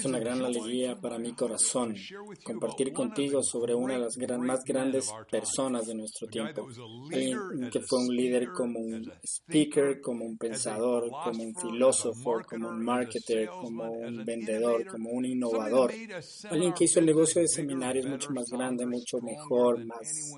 Es una gran alegría para mi corazón compartir contigo sobre una de las más grandes personas de nuestro tiempo. Alguien que fue un líder como un speaker, como un pensador, como un filósofo, como un marketer, como un vendedor, como un innovador. Alguien que hizo el negocio de seminarios mucho más grande, mucho mejor, más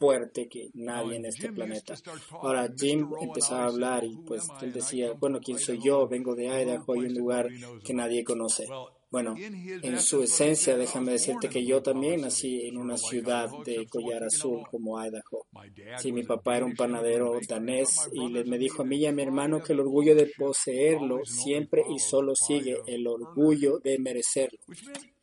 fuerte que nadie en este planeta. Ahora Jim empezaba a hablar y pues él decía, bueno, ¿quién soy yo? Vengo de Idaho y un lugar que nadie conoce bueno, en su esencia, déjame decirte que yo también nací en una ciudad de collar azul como Idaho. Sí, mi papá era un panadero danés y me dijo a mí y a mi hermano que el orgullo de poseerlo siempre y solo sigue el orgullo de merecerlo.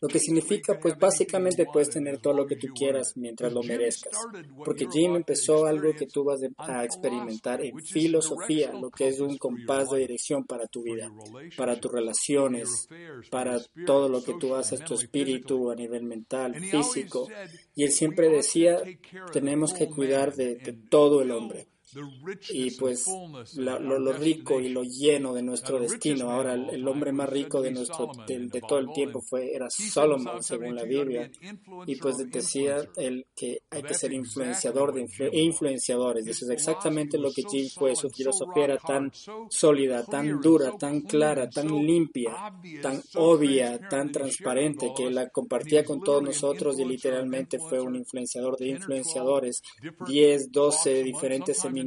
Lo que significa, pues básicamente puedes tener todo lo que tú quieras mientras lo merezcas. Porque Jim empezó algo que tú vas a experimentar en filosofía, lo que es un compás de dirección para tu vida, para tus relaciones, para todo lo que tú haces, tu espíritu a nivel mental, físico. Y él siempre decía, tenemos que cuidar de, de todo el hombre y pues lo, rico y lo lleno de nuestro destino. Ahora el, hombre más rico de nuestro de, todo el tiempo fue era Solomon según la Biblia y pues decía él que hay que ser influenciador de influenciadores. Eso es exactamente lo que Jim fue. Su filosofía era tan sólida, tan dura, tan clara, tan limpia, tan obvia, tan transparente que la compartía con todos nosotros y literalmente fue un influenciador de influenciadores. 10, 12 diferentes seminarios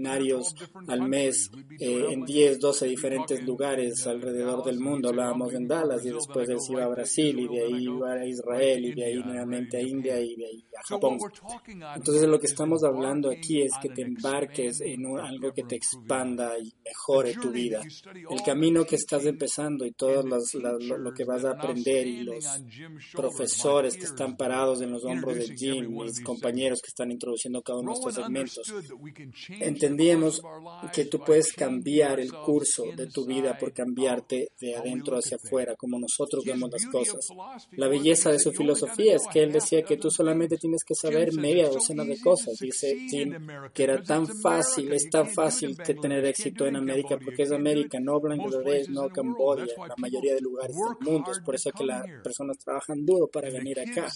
al mes eh, en 10, 12 diferentes lugares alrededor del mundo. Hablábamos en Dallas y después de iba a Brasil y de ahí iba a Israel y de ahí nuevamente a India y de ahí a Japón. Entonces lo que estamos hablando aquí es que te embarques en algo que te expanda y mejore tu vida. El camino que estás empezando y todo lo, que vas a aprender y los profesores que están parados en los hombros de Jim, mis compañeros que están introduciendo cada uno de estos segmentos entendíamos que tú puedes cambiar el curso de tu vida por cambiarte de adentro hacia afuera, como nosotros vemos las cosas. La belleza de su filosofía es que él decía que tú solamente tienes que saber media docena de cosas. Dice Tim que era tan fácil, es tan fácil tener éxito en América porque es América, no Bangladesh, no Camboya, la mayoría de lugares del mundo. Es por eso que las personas trabajan duro para venir acá.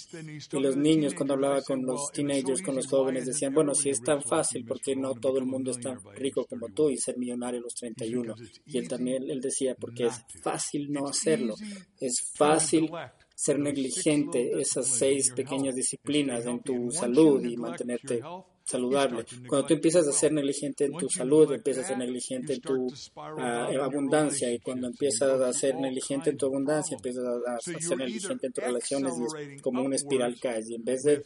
Y los niños, cuando hablaba con los teenagers, con los jóvenes, decían, bueno, si es tan fácil, porque no todo el mundo mundo es tan rico como tú y ser millonario a los 31. Y él también, él decía, porque es fácil no hacerlo, es fácil ser negligente esas seis pequeñas disciplinas en tu salud y mantenerte saludable. Cuando tú empiezas a ser negligente en tu salud, empiezas a ser negligente en tu ah, abundancia y cuando empiezas a ser negligente en tu abundancia, empiezas a, ser negligente en tus relaciones y es como una espiral caes y en vez de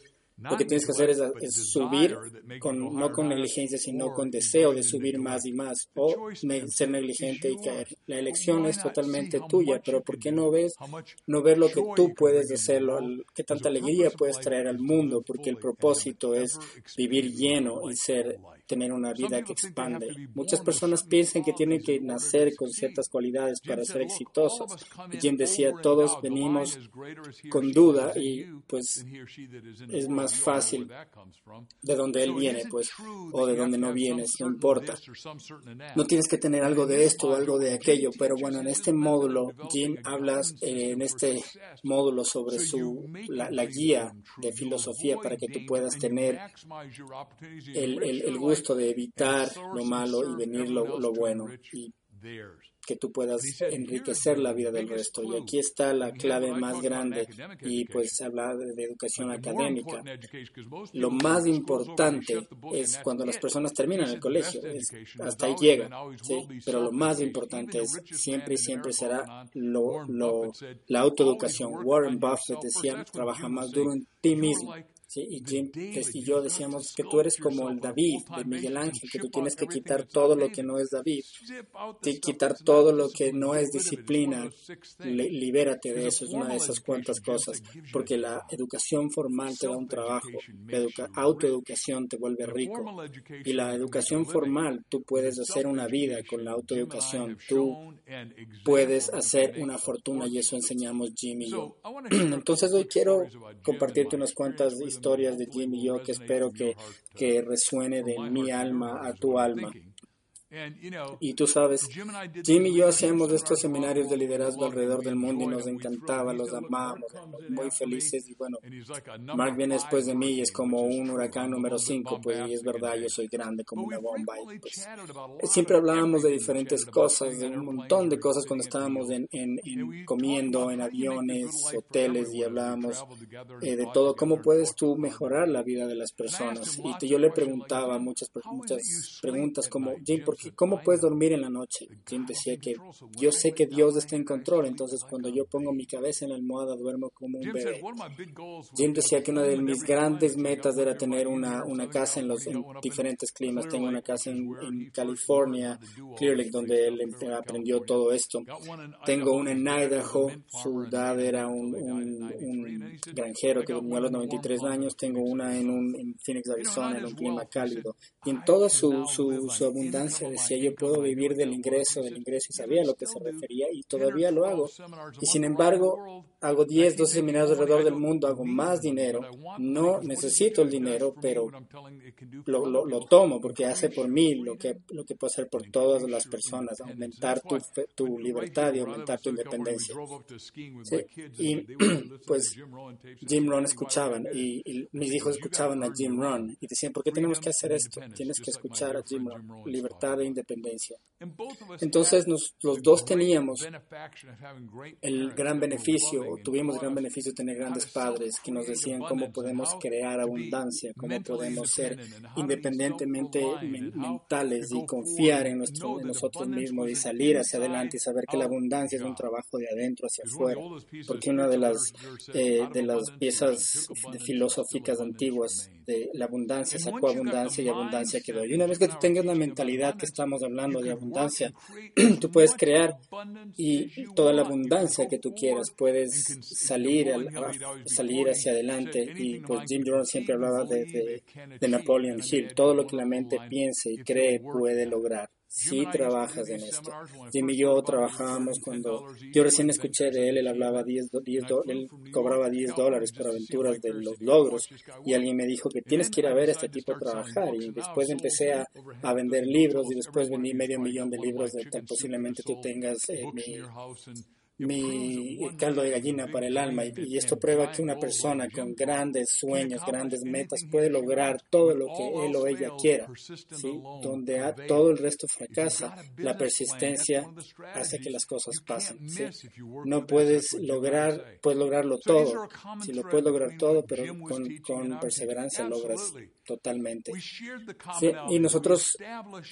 lo que tienes que hacer es, subir, con, no con negligencia, sino con deseo de subir más y más, o ser negligente y caer. La elección es totalmente tuya, pero ¿por qué no ves, no ver lo que tú puedes hacerlo, qué tanta alegría puedes traer al mundo? Porque el propósito es vivir lleno y ser tener una vida que expande. Muchas personas piensan que tienen que nacer con ciertas cualidades para ser exitosos. Y quien decía, todos venimos con duda y pues es más fácil de donde él viene, pues, o de donde no vienes, no importa. No tienes que tener algo de esto o algo de aquello, pero bueno, en este módulo, Jim hablas eh, en este módulo sobre su, la, guía de filosofía para que tú puedas tener el, el, el gusto de evitar lo malo y venir lo, lo bueno y que tú puedas enriquecer la vida del resto. Y aquí está la clave más grande y pues hablar de educación académica. Lo más importante es cuando las personas terminan el colegio, hasta ahí llegan, pero lo más importante es siempre y siempre será lo, lo, la autoeducación. Warren Buffett decía, trabaja más duro en ti mismo y Jim y yo decíamos que tú eres como el David de Miguel Ángel, que tú tienes que quitar todo lo que no es David, quitar todo lo que no es disciplina, libérate de eso, es una de esas cuantas cosas, porque la educación formal te da un trabajo, la autoeducación te vuelve rico y la educación formal tú puedes hacer una vida con la autoeducación, tú puedes hacer una fortuna y eso enseñamos Jim y yo. Entonces hoy quiero compartirte unas cuantas historias de Jim y yo que espero que, que resuene de mi alma a tu alma. Y tú sabes, Jim y yo hacíamos estos seminarios de liderazgo alrededor del mundo y nos encantaba, los amábamos, muy felices. Y bueno, Mark viene después de mí y es como un huracán número 5, pues y es verdad, yo soy grande como una bomba. Y pues siempre hablábamos de diferentes cosas, de un montón de cosas cuando estábamos en, comiendo en aviones, hoteles y hablábamos eh, de todo, cómo puedes tú mejorar la vida de las personas. Y yo le preguntaba muchas, muchas preguntas como, Jim, ¿por qué ¿cómo puedes dormir en la noche? Jim decía que yo sé que Dios está en control, entonces cuando yo pongo mi cabeza en la almohada duermo como un bebé. Jim decía que una de mis grandes metas era tener una, una casa en los diferentes climas. Tengo una casa en, California, Clear Lake, donde él aprendió todo esto. Tengo una en Idaho, su dad era un, granjero que durmió a los 93 años. Tengo una en, un, en Phoenix, Arizona, en un clima cálido. Y en toda su, su abundancia decía yo puedo vivir del ingreso, del ingreso y sabía a lo que se refería y todavía lo hago. Y sin embargo, hago 10, 12 seminarios alrededor del mundo, hago más dinero, no necesito el dinero, pero lo, lo, tomo porque hace por mí lo que, lo que puedo hacer por todas las personas, aumentar tu, tu libertad y aumentar tu independencia. Y pues Jim Rohn escuchaban y, mis hijos escuchaban a Jim Rohn y decían, ¿por qué tenemos que hacer esto? Tienes que escuchar a Jim Rohn, libertad independencia. Entonces los dos teníamos el gran beneficio, o tuvimos gran beneficio de tener grandes padres que nos decían cómo podemos crear abundancia, cómo podemos ser independientemente mentales y confiar en, nuestro, en nosotros mismos y salir hacia adelante y saber que la abundancia es un trabajo de adentro hacia afuera. Porque una de las, eh, de las piezas filosóficas antiguas de la abundancia sacó abundancia y abundancia quedó. Y una vez que tú tengas la mentalidad que estamos hablando de abundancia, tú puedes crear y toda la abundancia que tú quieras, puedes salir, salir hacia adelante. Y pues Jim Jones siempre hablaba de, de Napoleon Hill, todo lo que la mente piense y cree puede lograr si trabajas en esto. Jim y yo trabajábamos cuando yo recién escuché de él, él hablaba 10, 10 él cobraba 10 dólares por aventuras de los logros y alguien me dijo que tienes que ir a ver a este tipo trabajar y después empecé a, vender libros y después vendí medio millón de libros de posiblemente tú tengas eh, mi mi caldo de gallina para el alma y, esto prueba que una persona con grandes sueños, grandes metas puede lograr todo lo que él o ella quiera, ¿sí? donde todo el resto fracasa, la persistencia hace que las cosas pasen. No puedes lograr, puedes lograrlo todo, si lo puedes lograr todo, pero con, con perseverancia logras totalmente. y nosotros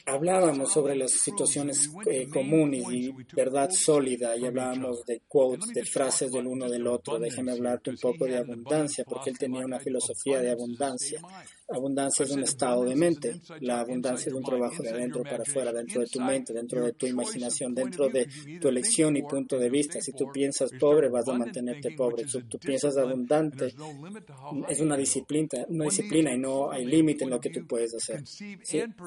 hablábamos sobre las situaciones eh, comunes y verdad sólida y hablábamos de quotes, de frases del uno del otro. Déjame hablarte un poco de abundancia, porque él tenía una filosofía de abundancia. Abundancia es un estado de mente. La abundancia es un trabajo de adentro para afuera, dentro de tu mente, dentro de tu imaginación, dentro de tu elección y punto de vista. Si tú piensas pobre, vas a mantenerte pobre. Si tú piensas abundante, es una disciplina, una disciplina y no hay límite en lo que tú puedes hacer.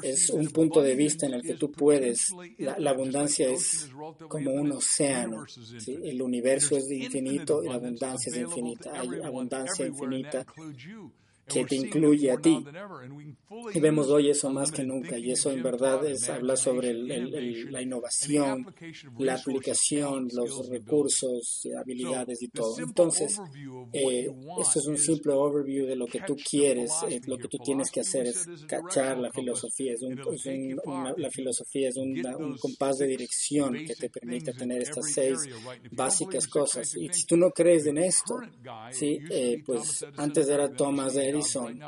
Es un punto de vista en el que tú puedes. La, abundancia es como un océano. El universo es infinito y la abundancia es infinita. Hay abundancia infinita que te incluye a ti. Y vemos hoy eso más que nunca, y eso en verdad es habla sobre la innovación, la aplicación, los recursos, habilidades y todo. Entonces, eh, esto es un simple overview de lo que tú quieres, eh, lo que tú tienes que hacer es cachar la filosofía, es, un, la filosofía es un compás de dirección que te permite tener estas seis básicas cosas. Y si tú no crees en esto, ¿sí? Eh, pues antes era Thomas de Edison,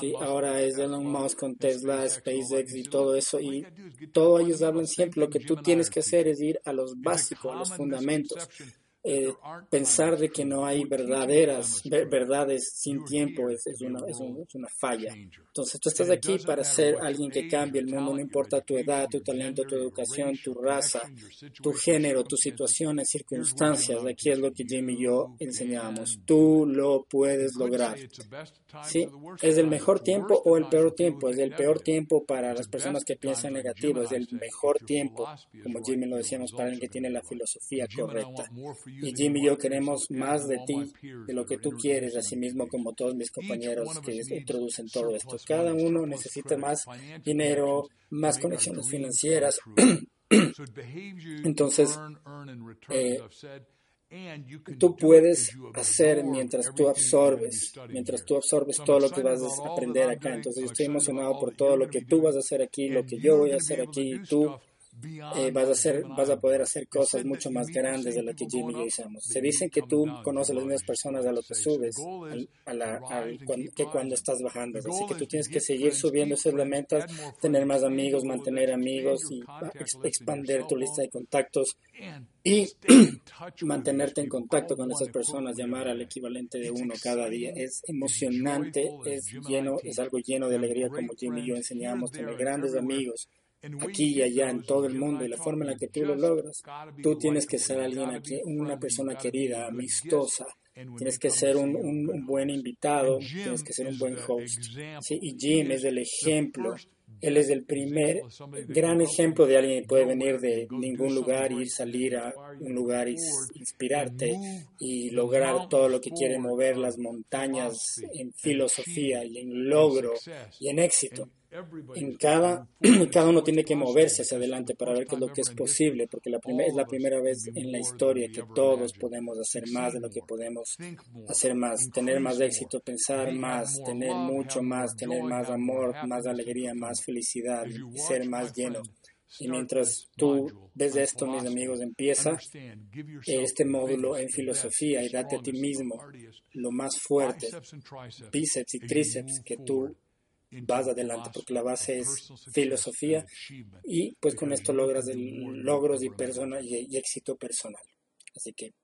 ¿sí? ahora es Elon Musk con Tesla, SpaceX y todo eso, y todos ellos hablan siempre, lo que tú tienes que hacer es ir a los básicos, a los fundamentos. Eh, pensar de que no hay verdaderas verdades sin tiempo es, una, es, una, falla. Entonces tú estás aquí para ser alguien que cambie el mundo, no importa tu edad, tu talento, tu educación, tu raza, tu género, tus situaciones, circunstancias. Aquí es lo que Jim y yo enseñamos. Tú lo puedes lograr. ¿Sí? ¿Es el mejor tiempo o el peor tiempo? Es el peor tiempo para las personas que piensan negativo. Es el mejor tiempo, como Jimmy lo decíamos, para alguien que tiene la filosofía correcta. Y Jim y yo queremos más de ti, de lo que tú quieres, así mismo como todos mis compañeros que introducen todo esto. Cada uno necesita más dinero, más conexiones financieras. Entonces, eh, tú puedes hacer mientras tú absorbes, mientras tú absorbes todo lo que vas a aprender acá. Entonces, yo estoy emocionado por todo lo que tú vas a hacer aquí, lo que yo voy a hacer aquí, y tú eh, vas, a hacer, vas a poder hacer cosas mucho más grandes de lo que Jimmy y yo hicimos. Se dice que tú conoces las mismas personas a lo que subes a la, que cuando estás bajando. Así que tú tienes que seguir subiendo esas metas, tener más amigos, mantener amigos y expandir tu lista de contactos y mantenerte en contacto con esas personas, llamar al equivalente de uno cada día. Es emocionante, es lleno, es algo lleno de alegría como Jimmy y yo enseñamos, tener grandes amigos aquí y allá en todo el mundo y la forma en la que tú lo logras. Tú tienes que ser alguien aquí, una persona querida, amistosa. Tienes que ser un, un, buen invitado, tienes que ser un buen host. ¿sí? Y Jim es el ejemplo él es el primer gran ejemplo de alguien que puede venir de ningún lugar y ir salir a un lugar y inspirarte y lograr todo lo que quiere mover las montañas en filosofía y en logro y en éxito. En cada, cada uno tiene que moverse hacia adelante para ver qué es lo que es posible, porque la es la primera vez en la historia que todos podemos hacer más de lo que podemos hacer más, tener más éxito, pensar más, tener mucho más, tener más amor, más alegría, más felicidad y ser más lleno. Y mientras tú ves esto, mis amigos, empieza este módulo en filosofía y date a ti mismo lo más fuerte, bíceps y tríceps que tú vas adelante, porque la base es filosofía y pues con esto logras logros y, persona, y, éxito personal. Así que.